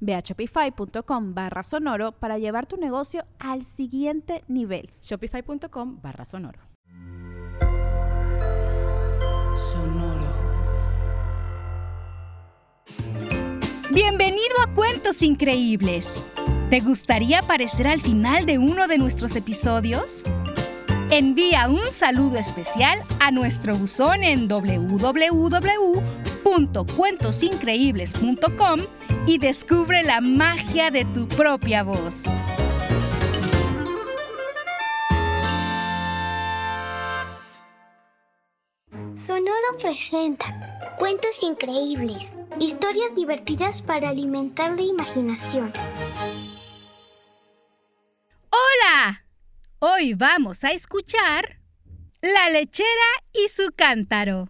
Ve a shopify.com barra sonoro para llevar tu negocio al siguiente nivel. Shopify.com barra sonoro. Sonoro. Bienvenido a Cuentos Increíbles. ¿Te gustaría aparecer al final de uno de nuestros episodios? Envía un saludo especial a nuestro buzón en www.cuentosincreíbles.com y descubre la magia de tu propia voz. Sonoro presenta cuentos increíbles, historias divertidas para alimentar la imaginación. ¡Hola! Hoy vamos a escuchar La lechera y su cántaro.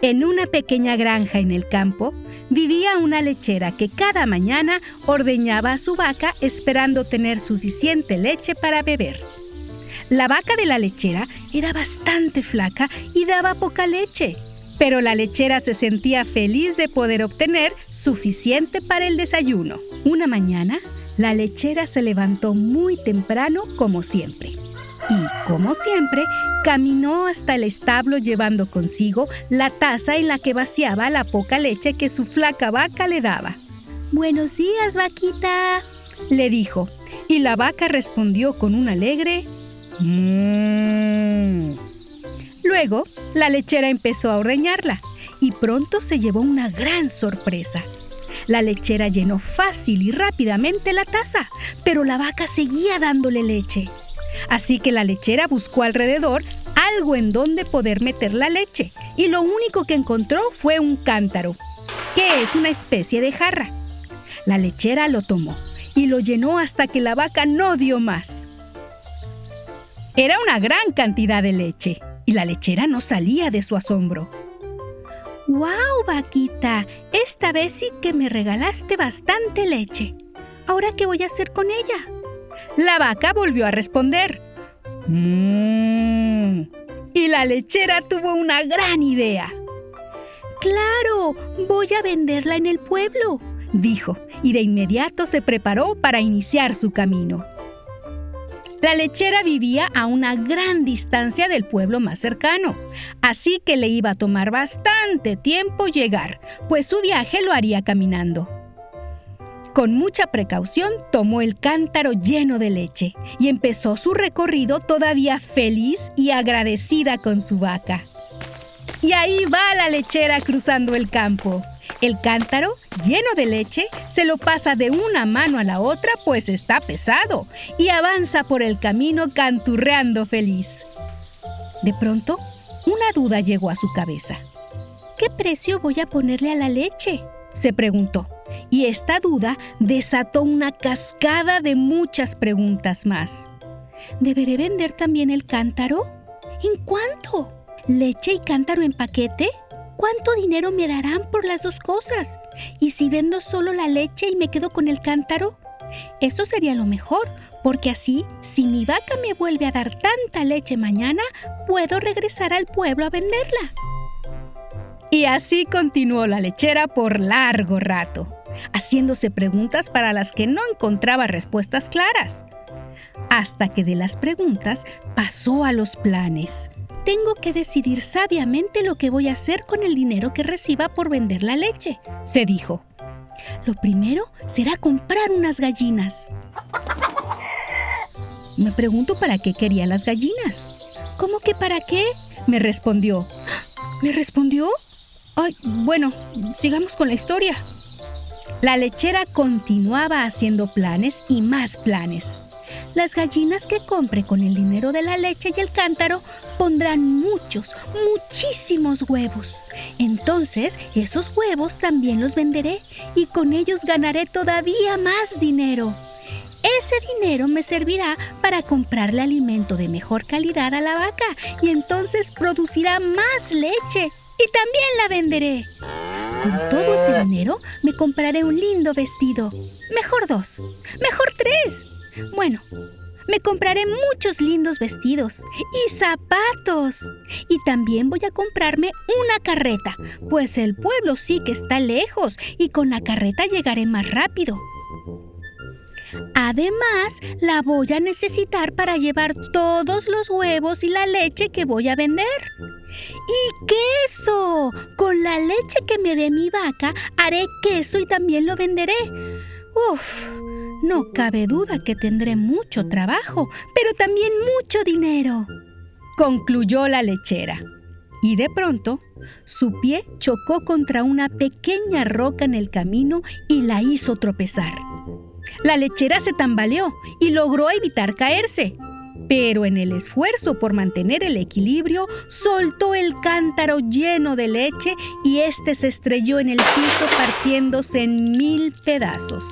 En una pequeña granja en el campo vivía una lechera que cada mañana ordeñaba a su vaca esperando tener suficiente leche para beber. La vaca de la lechera era bastante flaca y daba poca leche, pero la lechera se sentía feliz de poder obtener suficiente para el desayuno. Una mañana, la lechera se levantó muy temprano como siempre. Y, como siempre, caminó hasta el establo llevando consigo la taza en la que vaciaba la poca leche que su flaca vaca le daba. Buenos días, vaquita, le dijo, y la vaca respondió con un alegre mmm. Luego, la lechera empezó a ordeñarla y pronto se llevó una gran sorpresa. La lechera llenó fácil y rápidamente la taza, pero la vaca seguía dándole leche. Así que la lechera buscó alrededor algo en donde poder meter la leche y lo único que encontró fue un cántaro, que es una especie de jarra. La lechera lo tomó y lo llenó hasta que la vaca no dio más. Era una gran cantidad de leche y la lechera no salía de su asombro. ¡Wow, vaquita! Esta vez sí que me regalaste bastante leche. ¿Ahora qué voy a hacer con ella? La vaca volvió a responder. Mmm. Y la lechera tuvo una gran idea. Claro, voy a venderla en el pueblo, dijo, y de inmediato se preparó para iniciar su camino. La lechera vivía a una gran distancia del pueblo más cercano, así que le iba a tomar bastante tiempo llegar, pues su viaje lo haría caminando. Con mucha precaución tomó el cántaro lleno de leche y empezó su recorrido todavía feliz y agradecida con su vaca. Y ahí va la lechera cruzando el campo. El cántaro, lleno de leche, se lo pasa de una mano a la otra pues está pesado y avanza por el camino canturreando feliz. De pronto, una duda llegó a su cabeza. ¿Qué precio voy a ponerle a la leche? Se preguntó y esta duda desató una cascada de muchas preguntas más. ¿Deberé vender también el cántaro? ¿En cuánto? ¿Leche y cántaro en paquete? ¿Cuánto dinero me darán por las dos cosas? ¿Y si vendo solo la leche y me quedo con el cántaro? Eso sería lo mejor, porque así, si mi vaca me vuelve a dar tanta leche mañana, puedo regresar al pueblo a venderla. Y así continuó la lechera por largo rato haciéndose preguntas para las que no encontraba respuestas claras. Hasta que de las preguntas pasó a los planes. Tengo que decidir sabiamente lo que voy a hacer con el dinero que reciba por vender la leche, se dijo. Lo primero será comprar unas gallinas. Me pregunto para qué quería las gallinas. ¿Cómo que para qué? Me respondió. ¿Me respondió? Bueno, sigamos con la historia. La lechera continuaba haciendo planes y más planes. Las gallinas que compre con el dinero de la leche y el cántaro pondrán muchos, muchísimos huevos. Entonces, esos huevos también los venderé y con ellos ganaré todavía más dinero. Ese dinero me servirá para comprarle alimento de mejor calidad a la vaca y entonces producirá más leche y también la venderé. Con todo ese dinero me compraré un lindo vestido. Mejor dos. Mejor tres. Bueno, me compraré muchos lindos vestidos y zapatos. Y también voy a comprarme una carreta, pues el pueblo sí que está lejos y con la carreta llegaré más rápido. Además, la voy a necesitar para llevar todos los huevos y la leche que voy a vender. ¡Y queso! Con la leche que me dé mi vaca, haré queso y también lo venderé. Uf, no cabe duda que tendré mucho trabajo, pero también mucho dinero. Concluyó la lechera. Y de pronto, su pie chocó contra una pequeña roca en el camino y la hizo tropezar. La lechera se tambaleó y logró evitar caerse. Pero en el esfuerzo por mantener el equilibrio, soltó el cántaro lleno de leche y este se estrelló en el piso partiéndose en mil pedazos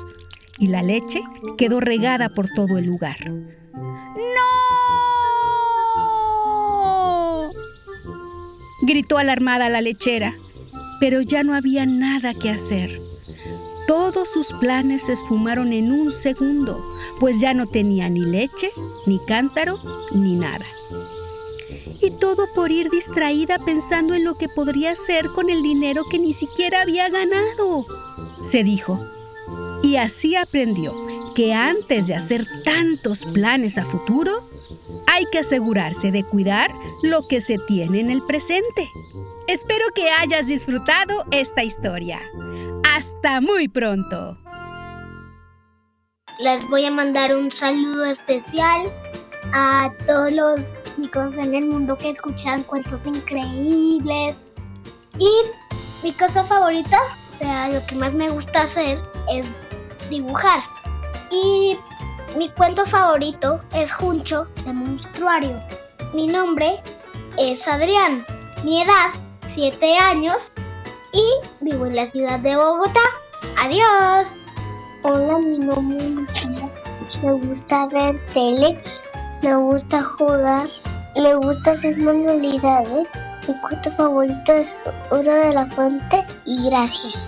y la leche quedó regada por todo el lugar. ¡No! gritó alarmada la lechera, pero ya no había nada que hacer. Todos sus planes se esfumaron en un segundo, pues ya no tenía ni leche, ni cántaro, ni nada. Y todo por ir distraída pensando en lo que podría hacer con el dinero que ni siquiera había ganado, se dijo. Y así aprendió que antes de hacer tantos planes a futuro, hay que asegurarse de cuidar lo que se tiene en el presente. Espero que hayas disfrutado esta historia. Hasta muy pronto. Les voy a mandar un saludo especial a todos los chicos en el mundo que escuchan cuentos increíbles. Y mi cosa favorita, o sea, lo que más me gusta hacer es dibujar. Y mi cuento favorito es Juncho de Monstruario. Mi nombre es Adrián. Mi edad, 7 años. Y vivo en la ciudad de Bogotá. Adiós. Hola, mi nombre es Lucía. Me gusta ver tele. Me gusta jugar. Me gusta hacer manualidades. Mi cuento favorito es Oro de la Fuente. Y gracias.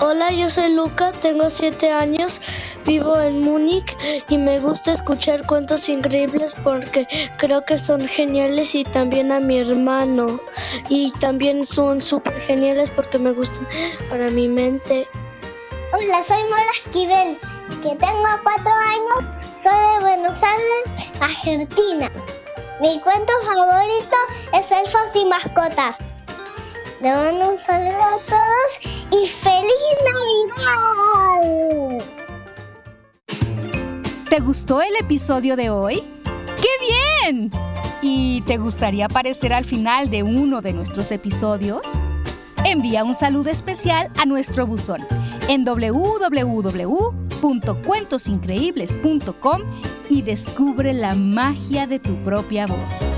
Hola, yo soy Luca, tengo 7 años, vivo en Múnich y me gusta escuchar cuentos increíbles porque creo que son geniales y también a mi hermano y también son súper geniales porque me gustan para mi mente. Hola, soy Mora Esquivel, que tengo 4 años, soy de Buenos Aires, Argentina. Mi cuento favorito es Elfos y Mascotas. Le mando un saludo a todos y feliz Navidad. ¿Te gustó el episodio de hoy? ¡Qué bien! ¿Y te gustaría aparecer al final de uno de nuestros episodios? Envía un saludo especial a nuestro buzón en www.cuentosincreíbles.com y descubre la magia de tu propia voz.